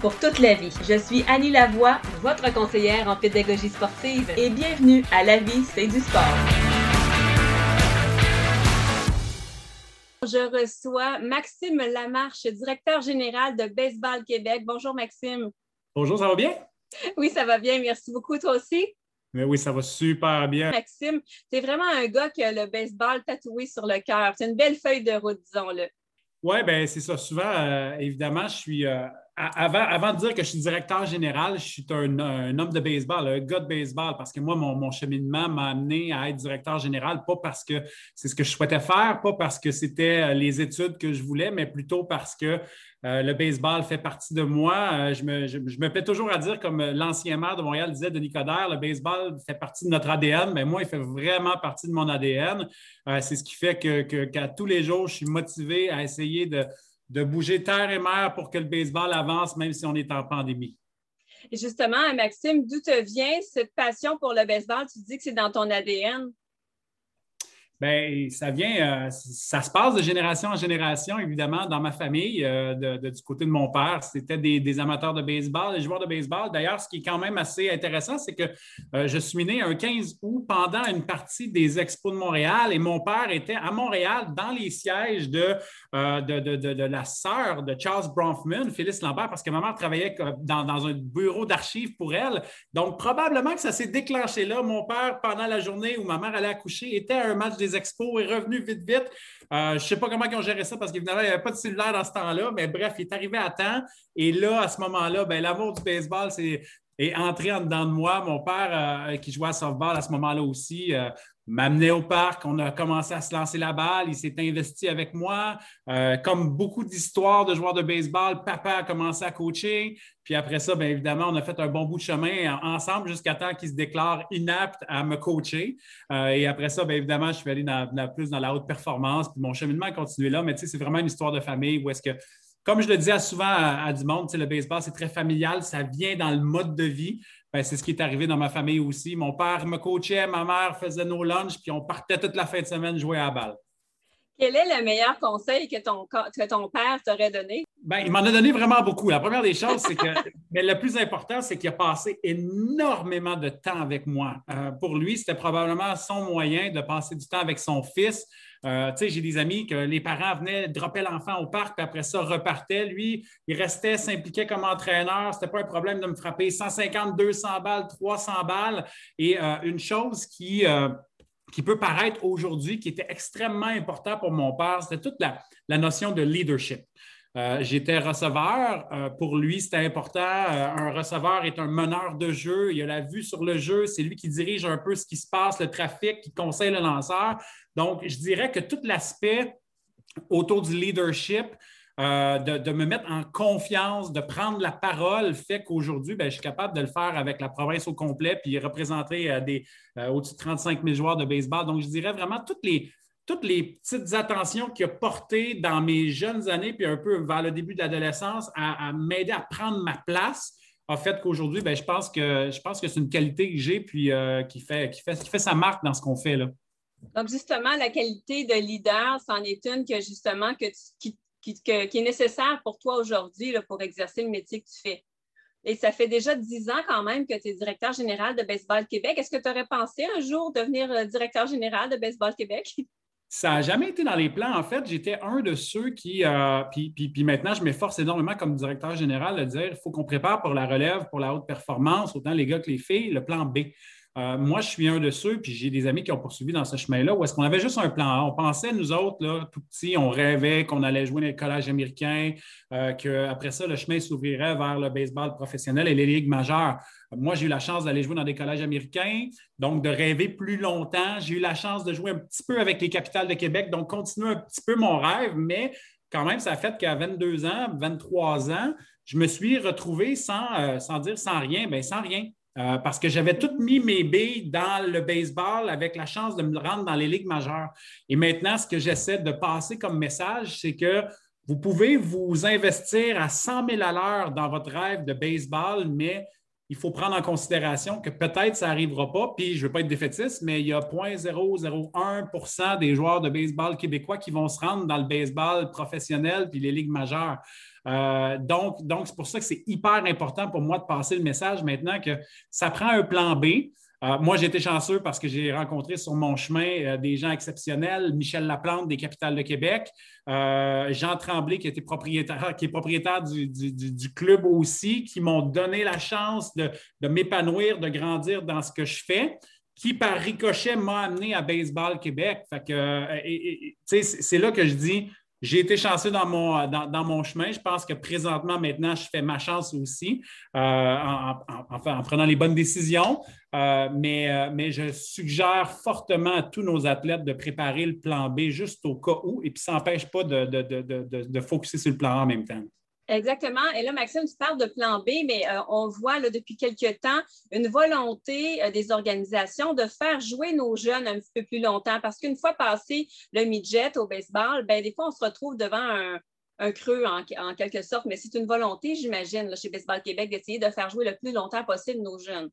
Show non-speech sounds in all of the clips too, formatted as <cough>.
pour toute la vie. Je suis Annie Lavoie, votre conseillère en pédagogie sportive et bienvenue à La vie, c'est du sport. Je reçois Maxime Lamarche, directeur général de Baseball Québec. Bonjour Maxime. Bonjour, ça va bien? Oui, ça va bien. Merci beaucoup. Toi aussi? Mais oui, ça va super bien. Maxime, tu es vraiment un gars qui a le baseball tatoué sur le cœur. C'est une belle feuille de route, disons-le. Oui, bien, c'est ça. Souvent, euh, évidemment, je suis. Euh, avant, de dire que je suis directeur général, je suis un, homme de baseball, un gars de baseball, parce que moi, mon, cheminement m'a amené à être directeur général, pas parce que c'est ce que je souhaitais faire, pas parce que c'était euh, les études que je voulais, mais plutôt parce que euh, le baseball fait partie de moi. Euh, je, me, je, plais toujours à dire, comme l'ancien maire de Montréal disait, Denis Coderre, le baseball fait partie de notre ADN, mais moi, il fait vraiment partie de mon ADN. c'est ce qui fait que, qu'à tous les jours, je suis motivé à essayer de de bouger terre et mer pour que le baseball avance, même si on est en pandémie. Et justement, Maxime, d'où te vient cette passion pour le baseball? Tu dis que c'est dans ton ADN. Bien, ça vient, euh, ça se passe de génération en génération, évidemment, dans ma famille, euh, du côté de mon père. C'était des, amateurs de baseball, des joueurs de baseball. D'ailleurs, ce qui est quand même assez intéressant, c'est que euh, je suis né un 15 août pendant une partie des Expos de Montréal et mon père était à Montréal dans les sièges de, de, la sœur de Charles Bronfman, Phyllis Lambert, parce que ma mère travaillait dans, dans un bureau d'archives pour elle. Donc, probablement que ça s'est déclenché là. Mon père, pendant la journée où ma mère allait accoucher, était à un match des expos, est revenu vite, vite. Euh, je ne sais pas comment ils ont géré ça parce qu'évidemment, il n'y avait pas de cellulaire dans ce temps-là, mais bref, il est arrivé à temps. Et là, à ce moment-là, ben, l'amour du baseball, c'est est entré en dedans de moi. Mon père, euh, qui jouait à softball à ce moment-là aussi, euh, m'amenait au parc, on a commencé à se lancer la balle, il s'est investi avec moi. Euh, comme beaucoup d'histoires de joueurs de baseball, papa a commencé à coacher. Puis après ça, bien évidemment, on a fait un bon bout de chemin ensemble jusqu'à temps qu'il se déclare inapte à me coacher. Euh, et après ça, bien évidemment, je suis allé plus dans la haute performance. Puis mon cheminement a continué là. Mais tu sais, c'est vraiment une histoire de famille où est-ce que comme je le disais souvent à, à du monde, le baseball, c'est très familial, ça vient dans le mode de vie. Ben, c'est ce qui est arrivé dans ma famille aussi. Mon père me coachait, ma mère faisait nos lunchs, puis on partait toute la fin de semaine jouer à la balle. Quel est le meilleur conseil que ton, que ton père t'aurait donné? Ben, il m'en a donné vraiment beaucoup. La première des choses, c'est que <laughs> mais le plus important, c'est qu'il a passé énormément de temps avec moi. Euh, pour lui, c'était probablement son moyen de passer du temps avec son fils. Euh, j'ai des amis que les parents venaient, dropper l'enfant au parc, puis après ça, repartaient. Lui, il restait, s'impliquait comme entraîneur. Ce n'était pas un problème de me frapper 150, 200 balles, 300 balles. Et euh, une chose qui, euh, qui peut paraître aujourd'hui, qui était extrêmement important pour mon père, c'était toute la, notion de leadership. Euh, j'étais receveur. Euh, pour lui, c'était important. Euh, un receveur est un meneur de jeu. Il a la vue sur le jeu. C'est lui qui dirige un peu ce qui se passe, le trafic, qui conseille le lanceur. Donc, je dirais que tout l'aspect autour du leadership, de, me mettre en confiance, de prendre la parole, fait qu'aujourd'hui, ben, je suis capable de le faire avec la province au complet, puis représenter des, au-dessus de 35 000 joueurs de baseball. Donc, je dirais vraiment toutes les, toutes les petites attentions qu'il a portées dans mes jeunes années, puis un peu vers le début de l'adolescence, à, m'aider à prendre ma place, a fait qu'aujourd'hui, ben, je pense que je pense que c'est une qualité que j'ai, puis euh, qui, fait, qui, fait, qui fait sa marque dans ce qu'on fait. Là. Donc, justement, la qualité de leader, c'en est une que justement que qui, est nécessaire pour toi aujourd'hui pour exercer le métier que tu fais. Et ça fait déjà dix ans quand même que tu es directeur général de Baseball Québec. Est-ce que tu aurais pensé un jour devenir euh, directeur général de Baseball Québec? <laughs> Ça n'a jamais été dans les plans. En fait, j'étais un de ceux qui, euh, puis, puis, maintenant, je m'efforce énormément comme directeur général de dire il faut qu'on prépare pour la relève, pour la haute performance, autant les gars que les filles, le plan B. Euh, moi, je suis un de ceux, puis j'ai des amis qui ont poursuivi dans ce chemin-là, où est-ce qu'on avait juste un plan. On pensait, nous autres, tout petits, on rêvait qu'on allait jouer dans le collège américain, euh, qu'après ça, le chemin s'ouvrirait vers le baseball professionnel et les ligues majeures. Moi, j'ai eu la chance d'aller jouer dans des collèges américains, donc de rêver plus longtemps. J'ai eu la chance de jouer un petit peu avec les capitales de Québec, donc continuer un petit peu mon rêve, mais quand même, ça a fait qu'à 22 ans, 23 ans, je me suis retrouvé sans, sans dire sans rien, bien sans rien. Euh, parce que j'avais tout mis mes billes dans le baseball avec la chance de me rendre dans les ligues majeures. Et maintenant, ce que j'essaie de passer comme message, c'est que vous pouvez vous investir à 100 000 à l'heure dans votre rêve de baseball, mais il faut prendre en considération que peut-être ça n'arrivera pas. Puis je ne veux pas être défaitiste, mais il y a 0.001% des joueurs de baseball québécois qui vont se rendre dans le baseball professionnel puis les ligues majeures. Euh, donc, donc c'est pour ça que c'est hyper important pour moi de passer le message maintenant que ça prend un plan B. Euh, moi, j'ai été chanceux parce que j'ai rencontré sur mon chemin euh, des gens exceptionnels, Michel Laplante des Capitales de Québec, Jean Tremblay qui, était propriétaire, qui est propriétaire du, club aussi, qui m'ont donné la chance de, m'épanouir, de grandir dans ce que je fais qui, par ricochet, m'a amené à Baseball Québec. c'est là que je dis, j'ai été chanceux dans mon, dans, mon chemin. Je pense que présentement, maintenant, je fais ma chance aussi euh, en, prenant les bonnes décisions. Euh, mais, euh, mais je suggère fortement à tous nos athlètes de préparer le plan B juste au cas où, et puis ça n'empêche pas de, de, focuser sur le plan A en même temps. Exactement. Et là, Maxime, tu parles de plan B, mais euh, on voit là, depuis quelques temps une volonté des organisations de faire jouer nos jeunes un petit peu plus longtemps parce qu'une fois passé le midget au baseball, ben, des fois, on se retrouve devant un, creux en, quelque sorte, mais c'est une volonté, j'imagine, chez Baseball Québec, d'essayer de faire jouer le plus longtemps possible nos jeunes.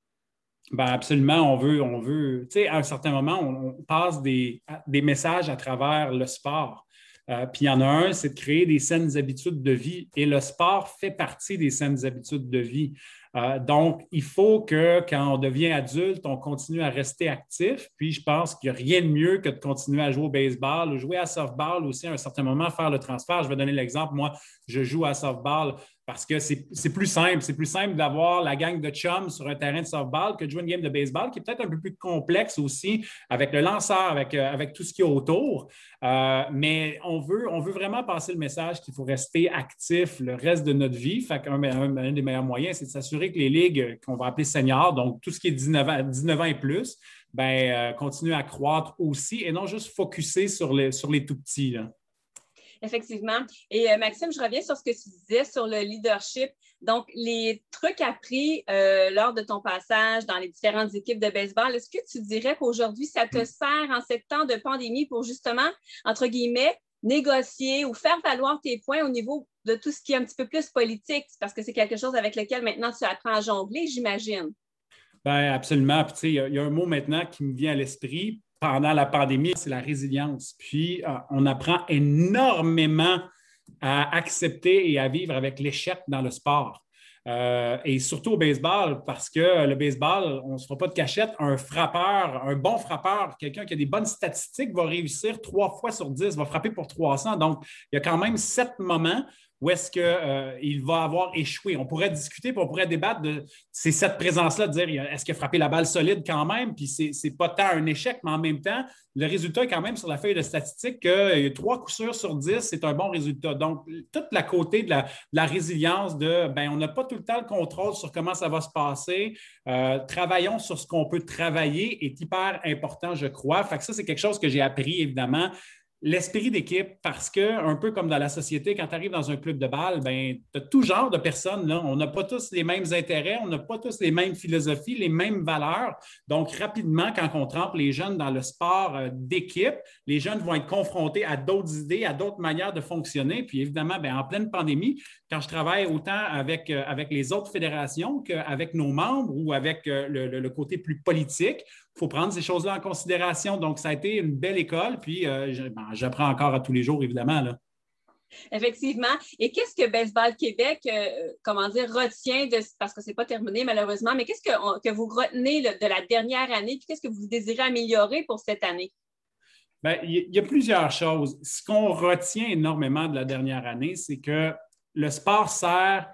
Ben absolument, on veut, on veut, tu sais, à un certain moment, on, passe des, des messages à travers le sport. Euh, puis il y en a un, c'est de créer des saines habitudes de vie. Et le sport fait partie des saines habitudes de vie. Euh, donc, il faut que quand on devient adulte, on continue à rester actif. Puis, je pense qu'il n'y a rien de mieux que de continuer à jouer au baseball ou jouer à softball aussi à un certain moment, faire le transfert. Je vais donner l'exemple. Moi, je joue à softball parce que c'est plus simple. C'est plus simple d'avoir la gang de chums sur un terrain de softball que de jouer une game de baseball qui est peut-être un peu plus complexe aussi avec le lanceur, avec, euh, avec tout ce qui est autour. Euh, mais on veut, on veut vraiment passer le message qu'il faut rester actif le reste de notre vie. Fait un, des meilleurs moyens, c'est de s'assurer que les ligues qu'on va appeler seniors, donc tout ce qui est 19 ans, 19 ans et plus, ben, euh, continuent à croître aussi et non juste focuser sur les, sur les tout petits. Effectivement. Et euh, Maxime, je reviens sur ce que tu disais sur le leadership. Donc, les trucs appris euh, lors de ton passage dans les différentes équipes de baseball, est-ce que tu dirais qu'aujourd'hui, ça te sert en ces temps de pandémie pour justement, entre guillemets, négocier ou faire valoir tes points au niveau de tout ce qui est un petit peu plus politique, parce que c'est quelque chose avec lequel maintenant tu apprends à jongler, j'imagine. Bien, absolument. Puis, il y, a un mot maintenant qui me vient à l'esprit pendant la pandémie, c'est la résilience. Puis, euh, on apprend énormément à accepter et à vivre avec l'échec dans le sport. Euh, et surtout au baseball, parce que le baseball, on ne se fera pas de cachette, un frappeur, un bon frappeur, quelqu'un qui a des bonnes statistiques va réussir trois fois sur dix, va frapper pour 300. Donc, il y a quand même sept moments où est-ce qu'il euh, va avoir échoué. On pourrait discuter, puis on pourrait débattre de cette présence-là, de dire est-ce qu'il a frappé la balle solide quand même, puis c'est pas tant un échec, mais en même temps, le résultat est quand même sur la feuille de statistique que trois coups sûrs sur dix, c'est un bon résultat. Donc, toute la côté de la, résilience de ben, on n'a pas tout le temps le contrôle sur comment ça va se passer. Euh, travaillons sur ce qu'on peut travailler est hyper important, je crois. Fait que ça, c'est quelque chose que j'ai appris, évidemment l'esprit d'équipe parce que, un peu comme dans la société, quand tu arrives dans un club de balle, ben, tu as tout genre de personnes. Là. On n'a pas tous les mêmes intérêts, on n'a pas tous les mêmes philosophies, les mêmes valeurs. Donc, rapidement, quand on trempe les jeunes dans le sport euh, d'équipe, les jeunes vont être confrontés à d'autres idées, à d'autres manières de fonctionner. Puis, évidemment, ben, en pleine pandémie, quand je travaille autant avec, euh, avec les autres fédérations qu'avec nos membres ou avec euh, le côté plus politique, il faut prendre ces choses-là en considération. Donc, ça a été une belle école, puis euh, ben, j'apprends encore à tous les jours, évidemment. Là. Effectivement. Et qu'est-ce que Baseball Québec, comment dire, retient de, parce que ce n'est pas terminé malheureusement, mais qu'est-ce que, que, vous retenez de la dernière année, puis qu'est-ce que vous désirez améliorer pour cette année? Bien, il y a plusieurs choses. Ce qu'on retient énormément de la dernière année, c'est que le sport sert,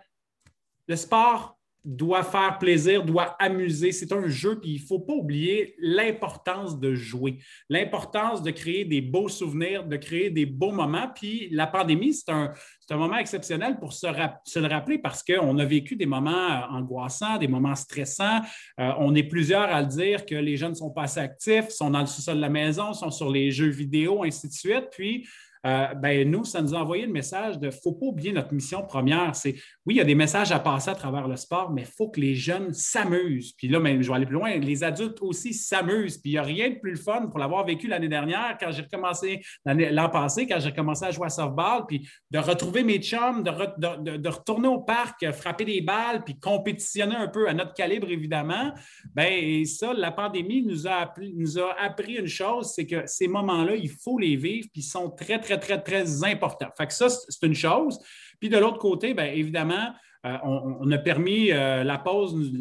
le sport doit faire plaisir, doit amuser. C'est un jeu, puis il ne faut pas oublier l'importance de jouer, l'importance de créer des beaux souvenirs, de créer des beaux moments. Puis la pandémie, c'est un, moment exceptionnel pour se, le rappeler parce qu'on a vécu des moments euh, angoissants, des moments stressants. Euh, on est plusieurs à le dire que les jeunes sont pas assez actifs, sont dans le sous-sol de la maison, sont sur les jeux vidéo, ainsi de suite. Puis euh, ben, nous, ça nous a envoyé le message de faut pas oublier notre mission première. C'est oui, il y a des messages à passer à travers le sport, mais il faut que les jeunes s'amusent. Puis là, ben, je vais aller plus loin, les adultes aussi s'amusent. Puis il n'y a rien de plus fun pour l'avoir vécu l'année dernière, quand j'ai recommencé, l'an passé, quand j'ai commencé à jouer à softball, puis de retrouver mes chums, de, de, retourner au parc, frapper des balles, puis compétitionner un peu à notre calibre, évidemment. Bien, et ça, la pandémie nous a, nous a appris une chose, c'est que ces moments-là, il faut les vivre, puis ils sont très, très, très, très importants. Fait que ça, c'est une chose. Puis de l'autre côté, bien évidemment, euh, on, a permis euh, la pause,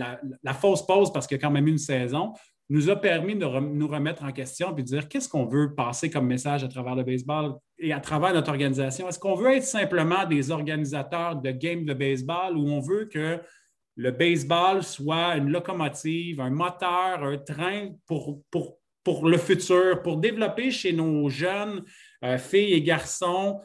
la, fausse pause, parce qu'il y a quand même une saison, nous a permis de nous remettre en question et de dire qu'est-ce qu'on veut passer comme message à travers le baseball et à travers notre organisation? Est-ce qu'on veut être simplement des organisateurs de games de baseball ou on veut que le baseball soit une locomotive, un moteur, un train pour, pour, pour le futur, pour développer chez nos jeunes euh, filles et garçons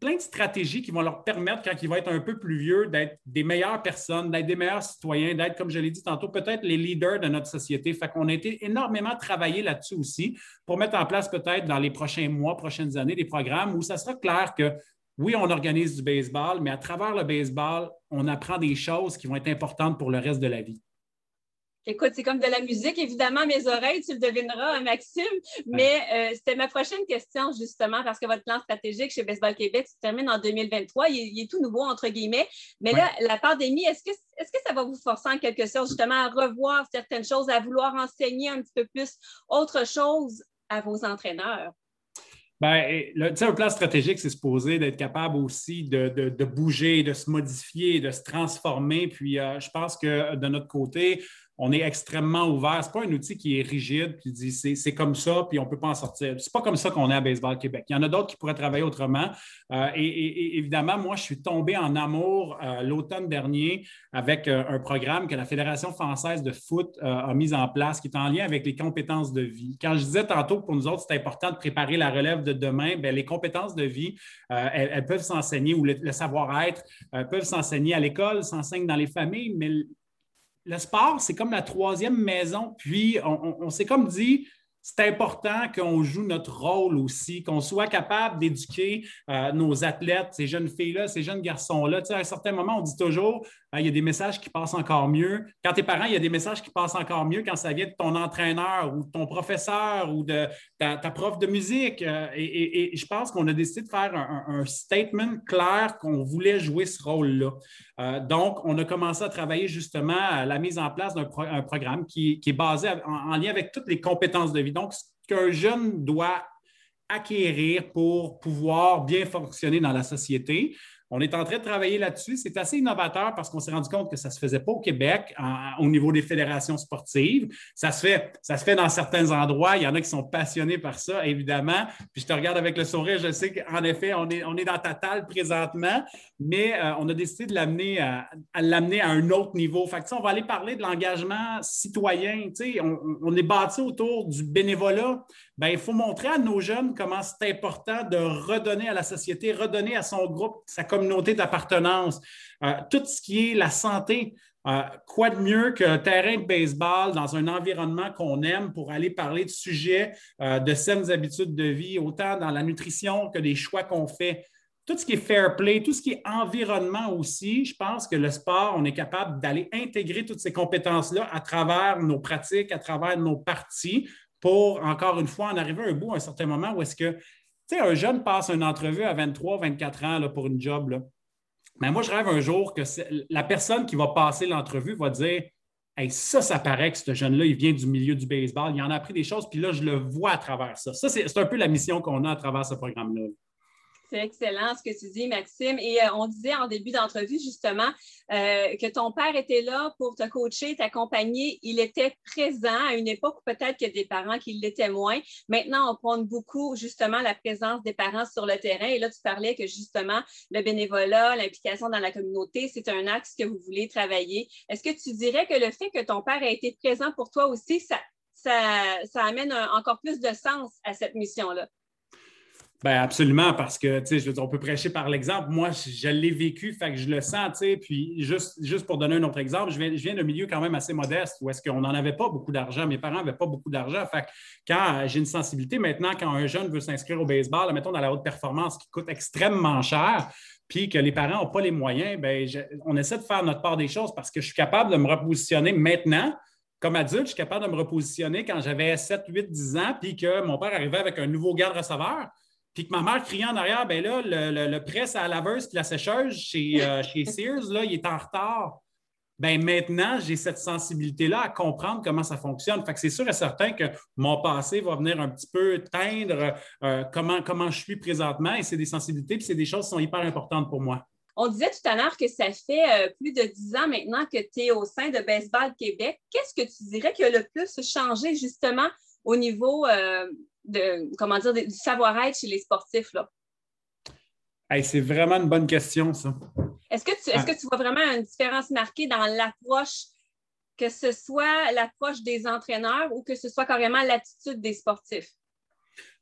plein, de stratégies qui vont leur permettre, quand ils vont être un peu plus vieux, d'être des meilleures personnes, d'être des meilleurs citoyens, d'être, comme je l'ai dit tantôt, peut-être les leaders de notre société. Fait qu'on a été énormément travaillé là-dessus aussi pour mettre en place peut-être dans les prochains mois, prochaines années, des programmes où ça sera clair que oui, on organise du baseball, mais à travers le baseball, on apprend des choses qui vont être importantes pour le reste de la vie. Écoute, c'est comme de la musique, évidemment, mes oreilles, tu le devineras, hein, Maxime. Mais euh, c'était ma prochaine question, justement, parce que votre plan stratégique chez Baseball Québec se termine en 2023. Il est, tout nouveau, entre guillemets. Mais là, la pandémie, est-ce que, est-ce que ça va vous forcer en quelque sorte, justement, à revoir certaines choses, à vouloir enseigner un petit peu plus autre chose à vos entraîneurs? Bien, le, un plan stratégique, c'est supposé d'être capable aussi de, bouger, de se modifier, de se transformer. Puis, euh, je pense que de notre côté, on est extrêmement ouvert. Ce n'est pas un outil qui est rigide, qui dit c'est comme ça, puis on ne peut pas en sortir. Ce n'est pas comme ça qu'on est à Baseball Québec. Il y en a d'autres qui pourraient travailler autrement. Euh, et, évidemment, moi, je suis tombé en amour euh, l'automne dernier avec euh, un programme que la Fédération française de foot a mis en place, qui est en lien avec les compétences de vie. Quand je disais tantôt que pour nous autres, c'est important de préparer la relève de demain, bien, les compétences de vie, elles, peuvent s'enseigner, ou le, le savoir-être, peuvent s'enseigner à l'école, s'enseignent dans les familles, mais le sport, c'est comme la troisième maison. Puis, on s'est comme dit, c'est important qu'on joue notre rôle aussi, qu'on soit capable d'éduquer euh, nos athlètes, ces jeunes filles-là, ces jeunes garçons-là. à un certain moment, on dit toujours, euh, il y a des messages qui passent encore mieux. Quand tu es parent, il y a des messages qui passent encore mieux quand ça vient de ton entraîneur ou de ton professeur ou de ta, prof de musique. Euh, et, je pense qu'on a décidé de faire un, statement clair qu'on voulait jouer ce rôle-là. donc, on a commencé à travailler justement à la mise en place d'un programme qui, est basé en lien avec toutes les compétences de vie donc, ce qu'un jeune doit acquérir pour pouvoir bien fonctionner dans la société. On est en train de travailler là-dessus. C'est assez innovateur parce qu'on s'est rendu compte que ça ne se faisait pas au Québec au niveau des fédérations sportives. Ça se, fait, dans certains endroits. Il y en a qui sont passionnés par ça, évidemment. Puis je te regarde avec le sourire, je sais qu'en effet, on est, dans ta table présentement, mais euh, on a décidé de l'amener à, un autre niveau. Fait on va aller parler de l'engagement citoyen. On, on est bâti autour du bénévolat. Bien, il faut montrer à nos jeunes comment c'est important de redonner à la société, redonner à son groupe, sa communauté d'appartenance, euh, tout ce qui est la santé. Euh, quoi de mieux qu'un terrain de baseball dans un environnement qu'on aime pour aller parler de sujets euh, de saines habitudes de vie, autant dans la nutrition que des choix qu'on fait. Tout ce qui est fair play, tout ce qui est environnement aussi, je pense que le sport, on est capable d'aller intégrer toutes ces compétences-là à travers nos pratiques, à travers nos parties pour, encore une fois, en arriver à un bout à un certain moment où est-ce que, tu sais, un jeune passe une entrevue à 23, 24 ans pour une job. Mais moi, je rêve un jour que la personne qui va passer l'entrevue va dire hey, ça, ça paraît que ce jeune-là, il vient du milieu du baseball, il en a appris des choses, puis là, je le vois à travers ça. Ça, c'est un peu la mission qu'on a à travers ce programme-là. C'est excellent ce que tu dis, Maxime. Et euh, on disait en début d'entrevue, justement, euh, que ton père était là pour te coacher, t'accompagner. Il était présent à une époque où peut-être que des parents qui l'étaient moins. Maintenant, on prend beaucoup, justement, la présence des parents sur le terrain. Et là, tu parlais que, justement, le bénévolat, l'implication dans la communauté, c'est un axe que vous voulez travailler. Est-ce que tu dirais que le fait que ton père ait été présent pour toi aussi, ça, amène encore plus de sens à cette mission-là? Ben absolument, parce que, tu sais, je veux dire, on peut prêcher par l'exemple. Moi, je, l'ai vécu, fait que je le sens, tu sais. Puis, juste, juste pour donner un autre exemple, je viens, d'un milieu quand même assez modeste où est-ce qu'on n'en avait pas beaucoup d'argent. Mes parents n'avaient pas beaucoup d'argent. Fait que quand j'ai une sensibilité, maintenant, quand un jeune veut s'inscrire au baseball, mettons dans la haute performance qui coûte extrêmement cher, puis que les parents n'ont pas les moyens, ben, on essaie de faire notre part des choses parce que je suis capable de me repositionner maintenant comme adulte, je suis capable de me repositionner quand j'avais 7, 8, 10 ans, puis que mon père arrivait avec un nouveau garde receveur puis que ma mère criait en arrière, ben là, le, presse à la laveuse et la sécheuse chez, euh, <laughs> chez Sears, là, il est en retard. Ben maintenant, j'ai cette sensibilité-là à comprendre comment ça fonctionne. Fait que c'est sûr et certain que mon passé va venir un petit peu teindre euh, comment, comment je suis présentement et c'est des sensibilités puis c'est des choses qui sont hyper importantes pour moi. On disait tout à l'heure que ça fait euh, plus de dix ans maintenant que tu es au sein de Baseball Québec. Qu'est-ce que tu dirais qui a le plus changé justement au niveau de, comment dire, du savoir-être chez les sportifs? Là? c'est vraiment une bonne question, ça. Est-ce que, tu, est-ce que tu vois vraiment une différence marquée dans l'approche, que ce soit l'approche des entraîneurs ou que ce soit carrément l'attitude des sportifs?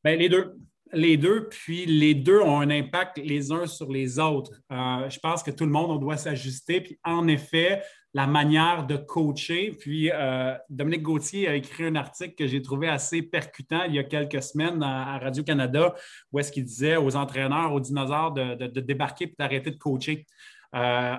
Bien, les deux les deux, puis les deux ont un impact les uns sur les autres. Euh, je pense que tout le monde, on doit s'ajuster. Puis en effet, la manière de coacher. Puis euh, Dominique Gauthier a écrit un article que j'ai trouvé assez percutant il y a quelques semaines à, Radio-Canada, où est-ce qu'il disait aux entraîneurs, aux dinosaures de, débarquer et d'arrêter de coacher. Euh,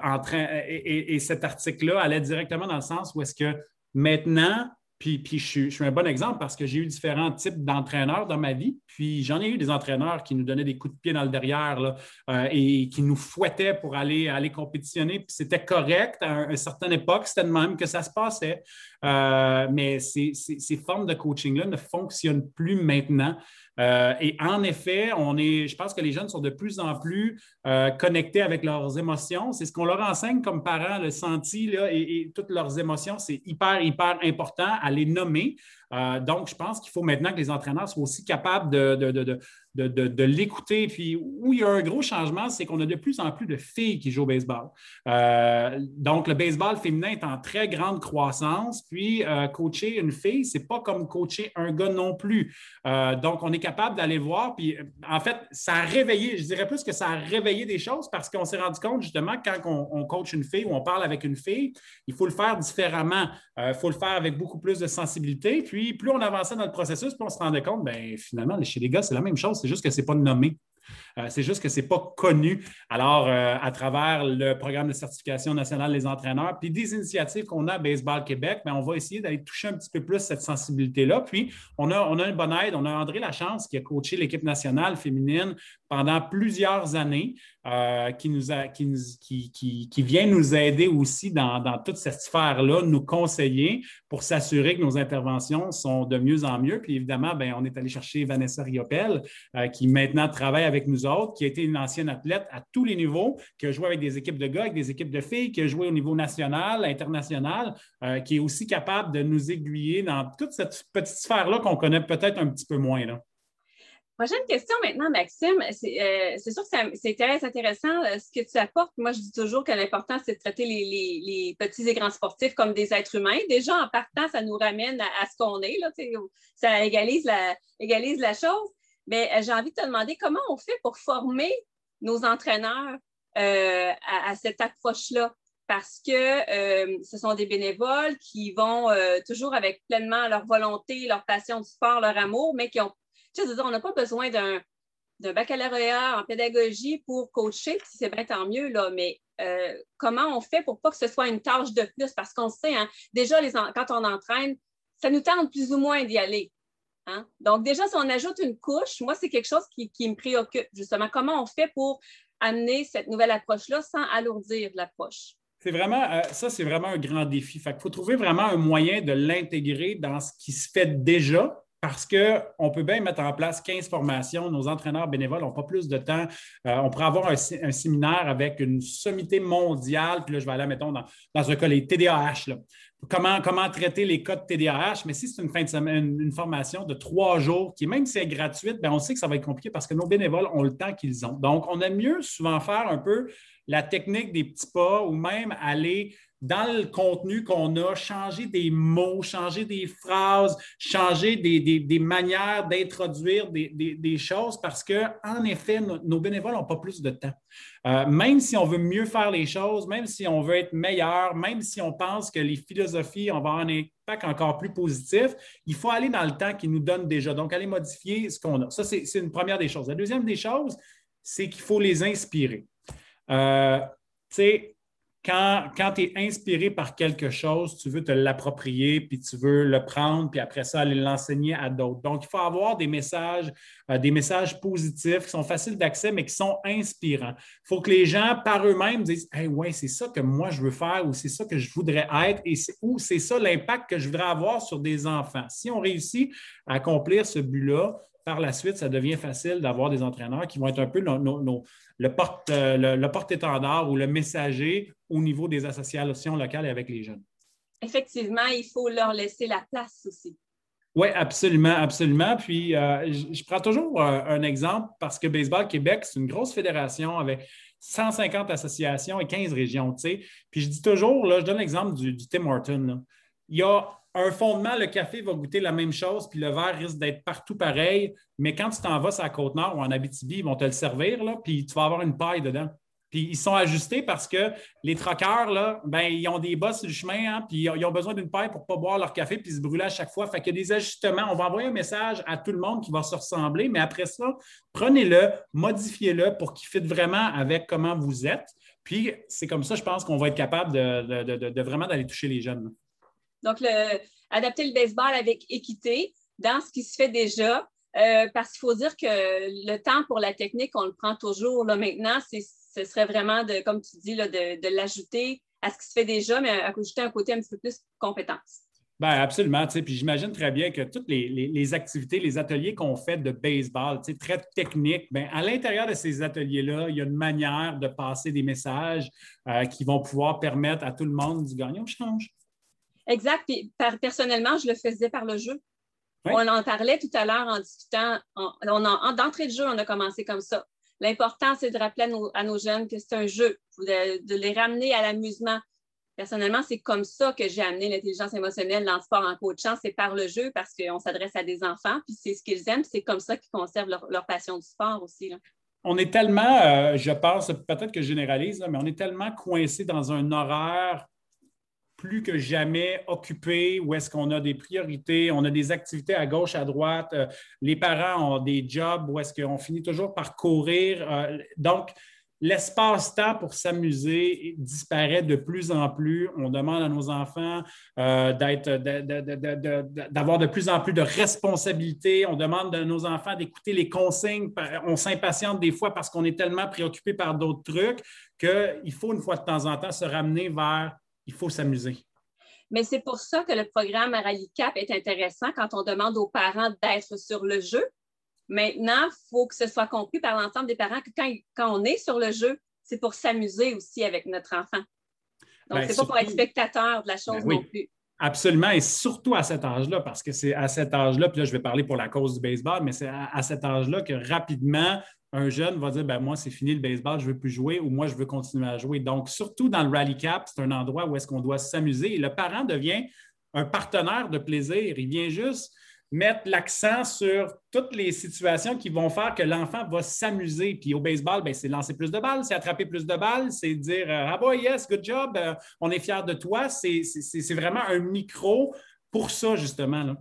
et, et cet article-là allait directement dans le sens où est-ce que maintenant, puis, je, suis, un bon exemple parce que j'ai eu différents types d'entraîneurs dans ma vie. Puis j'en ai eu des entraîneurs qui nous donnaient des coups de pied dans le derrière euh, et qui nous fouettaient pour aller, aller compétitionner. Puis c'était correct à, une certaine époque, c'était de même que ça se passait. Euh, mais ces, formes de coaching-là ne fonctionnent plus maintenant. Euh, et en effet, on est, je pense que les jeunes sont de plus en plus euh, connectés avec leurs émotions. C'est ce qu'on leur enseigne comme parents, le senti là, et, toutes leurs émotions, c'est hyper, hyper important à les nommer. Donc, je pense qu'il faut maintenant que les entraîneurs soient aussi capables de, l'écouter. Puis où il y a un gros changement, c'est qu'on a de plus en plus de filles qui jouent au baseball. Euh, donc, le baseball féminin est en très grande croissance. Puis, euh, coacher une fille, c'est pas comme coacher un gars non plus. Euh, donc, on est capable d'aller voir. Puis, en fait, ça a réveillé, je dirais plus que ça a réveillé des choses parce qu'on s'est rendu compte justement quand on, on, coach une fille ou on parle avec une fille, il faut le faire différemment. Il faut le faire avec beaucoup plus de sensibilité. Puis, plus on avançait dans le processus, plus on se rendait compte, bien, finalement, chez les gars, c'est la même chose c'est juste que ce n'est pas nommé. Euh, c'est juste que ce n'est pas connu. Alors, euh, à travers le programme de certification nationale des entraîneurs, puis des initiatives qu'on a à Baseball Québec, mais ben, on va essayer d'aller toucher un petit peu plus cette sensibilité-là. Puis, on a, on a une bonne aide. On a André Lachance qui a coaché l'équipe nationale féminine pendant plusieurs années, euh, qui, nous vient nous aider aussi dans, toute cette sphère-là, nous conseiller pour s'assurer que nos interventions sont de mieux en mieux. Puis évidemment, bien, on est allé chercher Vanessa Riopel, qui maintenant travaille avec nous qui a été une ancienne athlète à tous les niveaux, qui a joué avec des équipes de gars, avec des équipes de filles, qui a joué au niveau national, international, euh, qui est aussi capable de nous aiguiller dans toute cette petite sphère-là qu'on connaît peut-être un petit peu moins. Prochaine question maintenant, Maxime. C'est euh, sûr que c'est très intéressant euh, ce que tu apportes. Moi, je dis toujours que l'important, c'est de traiter les, petits et grands sportifs comme des êtres humains. Déjà, en partant, ça nous ramène à, ce qu'on est. Là, ça égalise la chose. Mais euh, j'ai envie de te demander comment on fait pour former nos entraîneurs euh, à, cette approche-là? Parce que euh, ce sont des bénévoles qui vont toujours avec pleinement leur volonté, leur passion du sport, leur amour, mais qui ont. Tu sais, on n'a pas besoin d'un baccalauréat en pédagogie pour coacher, si c'est bien tant mieux, là, mais comment on fait pour pas que ce soit une tâche de plus? Parce qu'on sait, hein, déjà, quand on entraîne, ça nous tente plus ou moins d'y aller. Hein? Donc, déjà, si on ajoute une couche, moi, c'est quelque chose qui, me préoccupe, justement. Comment on fait pour amener cette nouvelle approche-là sans alourdir l'approche? C'est vraiment, euh, ça, c'est vraiment un grand défi. Fait faut trouver vraiment un moyen de l'intégrer dans ce qui se fait déjà parce qu'on peut bien mettre en place 15 formations. Nos entraîneurs bénévoles n'ont pas plus de temps. Euh, on pourrait avoir un, séminaire avec une sommité mondiale. Puis là, je vais aller, mettons, dans, dans un cas, les TDAH. Comment, comment traiter les cas de TDAH. Mais si c'est une fin de semaine, une formation de trois jours, qui même si c'est gratuite, bien, on sait que ça va être compliqué parce que nos bénévoles ont le temps qu'ils ont. Donc, on aime mieux souvent faire un peu la technique des petits pas ou même aller dans le contenu qu'on a, changer des mots, changer des phrases, changer des, manières d'introduire des, choses parce que, en effet, nos, bénévoles n'ont pas plus de temps. Euh, même si on veut mieux faire les choses, même si on veut être meilleur, même si on pense que les philosophies, on va avoir un impact encore plus positif, il faut aller dans le temps qui nous donne déjà. Donc, aller modifier ce qu'on a. Ça, c'est une première des choses. La deuxième des choses, c'est qu'il faut les inspirer. Euh, tu sais, quand, tu es inspiré par quelque chose, tu veux te l'approprier, puis tu veux le prendre, puis après ça, aller l'enseigner à d'autres. Donc, il faut avoir des messages, euh, des messages positifs qui sont faciles d'accès, mais qui sont inspirants. Il faut que les gens, par eux-mêmes, disent Hey, ouais, c'est ça que moi je veux faire, ou c'est ça que je voudrais être, et ou c'est ça l'impact que je voudrais avoir sur des enfants. Si on réussit à accomplir ce but-là, par la suite, ça devient facile d'avoir des entraîneurs qui vont être un peu le porte-étendard ou le messager au niveau des associations locales et avec les jeunes. Effectivement, il faut leur laisser la place aussi. Oui, absolument, absolument. Puis, euh, je, prends toujours euh, un exemple parce que Baseball Québec, c'est une grosse fédération avec 150 associations et 15 régions, tu sais. Puis, je dis toujours, là, je donne l'exemple du, Tim Horton. Il y a un fondement, le café va goûter la même chose, puis le verre risque d'être partout pareil. Mais quand tu t'en vas la Côte-Nord ou en Abitibi, ils vont te le servir, là, puis tu vas avoir une paille dedans. Puis ils sont ajustés parce que les troqueurs, là, ben, ils ont des bosses sur le chemin, hein, puis ils ont besoin d'une paille pour ne pas boire leur café puis se brûler à chaque fois. Fait qu'il y a des ajustements. On va envoyer un message à tout le monde qui va se ressembler, mais après ça, prenez-le, modifiez-le pour qu'il fitte vraiment avec comment vous êtes. Puis c'est comme ça, je pense qu'on va être capable de, vraiment d'aller toucher les jeunes. Donc, adapter le baseball avec équité dans ce qui se fait déjà. Euh, parce qu'il faut dire que le temps pour la technique, on le prend toujours. Là, maintenant, ce serait vraiment, de, comme tu dis, de, l'ajouter à ce qui se fait déjà, mais ajouter un côté un petit peu plus compétence. Bien, absolument. Puis j'imagine très bien que toutes les, activités, les ateliers qu'on fait de baseball, très techniques, bien, à l'intérieur de ces ateliers-là, il y a une manière de passer des messages euh, qui vont pouvoir permettre à tout le monde du gagner au change. Exact. Puis personnellement, je le faisais par le jeu. On en parlait tout à l'heure en discutant. On, d'entrée de jeu, on a commencé comme ça. L'important, c'est de rappeler à nos, jeunes que c'est un jeu, de, les ramener à l'amusement. Personnellement, c'est comme ça que j'ai amené l'intelligence émotionnelle dans le sport en coachant, c'est par le jeu parce qu'on s'adresse à des enfants, puis c'est ce qu'ils aiment, c'est comme ça qu'ils conservent leur, passion du sport aussi. On est tellement, euh, je pense, peut-être que je généralise, mais on est tellement coincé dans un horaire plus que jamais occupés, où est-ce qu'on a des priorités, on a des activités à gauche, à droite, euh, les parents ont des jobs où est-ce qu'on finit toujours par courir. Euh, donc, l'espace-temps pour s'amuser disparaît de plus en plus. On demande à nos enfants euh, d'avoir de, plus en plus de responsabilités. On demande à nos enfants d'écouter les consignes. On s'impatiente des fois parce qu'on est tellement préoccupé par d'autres trucs qu'il faut une fois de temps en temps se ramener vers il faut s'amuser. Mais c'est pour ça que le programme Cap est intéressant quand on demande aux parents d'être sur le jeu. Maintenant, il faut que ce soit compris par l'ensemble des parents que quand, on est sur le jeu, c'est pour s'amuser aussi avec notre enfant. Donc, ben, ce n'est pas pour être spectateur de la chose ben non plus. Absolument, et surtout à cet âge-là, parce que c'est à cet âge-là, puis là, je vais parler pour la cause du baseball, mais c'est à, cet âge-là que rapidement, un jeune va dire ben, Moi, c'est fini le baseball, je ne veux plus jouer ou moi, je veux continuer à jouer. Donc, surtout dans le Rally Cap, c'est un endroit où est-ce qu'on doit s'amuser. Le parent devient un partenaire de plaisir. Il vient juste mettre l'accent sur toutes les situations qui vont faire que l'enfant va s'amuser. Puis au baseball, ben, c'est lancer plus de balles, c'est attraper plus de balles, c'est dire Ah boy, yes, good job, euh, on est fiers de toi. C'est vraiment un micro pour ça, justement.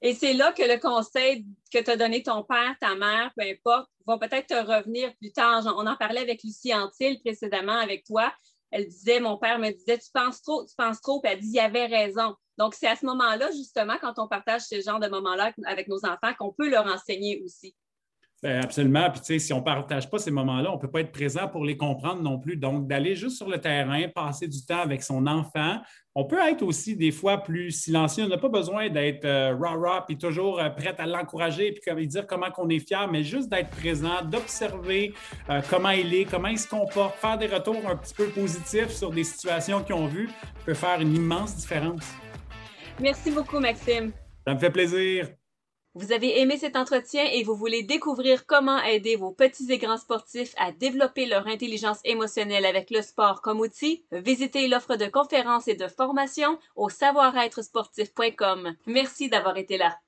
Et c'est là que le conseil que t'a donné ton père, ta mère, peu importe, va peut-être te revenir plus tard. On en parlait avec Lucie Antil précédemment avec toi. Elle disait, mon père me disait, tu penses trop, tu penses trop, puis elle dit, il avait raison. Donc, c'est à ce moment-là, justement, quand on partage ce genre de moments-là avec nos enfants, qu'on peut leur enseigner aussi. Ben, absolument. Puis, tu sais, si on ne partage pas ces moments-là, on ne peut pas être présent pour les comprendre non plus. Donc, d'aller juste sur le terrain, passer du temps avec son enfant. On peut être aussi des fois plus silencieux. On n'a pas besoin d'être euh, rah-rah puis toujours euh, prêt à l'encourager puis dire comment on est fier, mais juste d'être présent, d'observer euh, comment il est, comment il se comporte, faire des retours un petit peu positifs sur des situations qu'ils ont vues peut faire une immense différence. Merci beaucoup, Maxime. Ça me fait plaisir. Vous avez aimé cet entretien et vous voulez découvrir comment aider vos petits et grands sportifs à développer leur intelligence émotionnelle avec le sport comme outil? Visitez l'offre de conférences et de formations au savoir-être sportif.com. Merci d'avoir été là.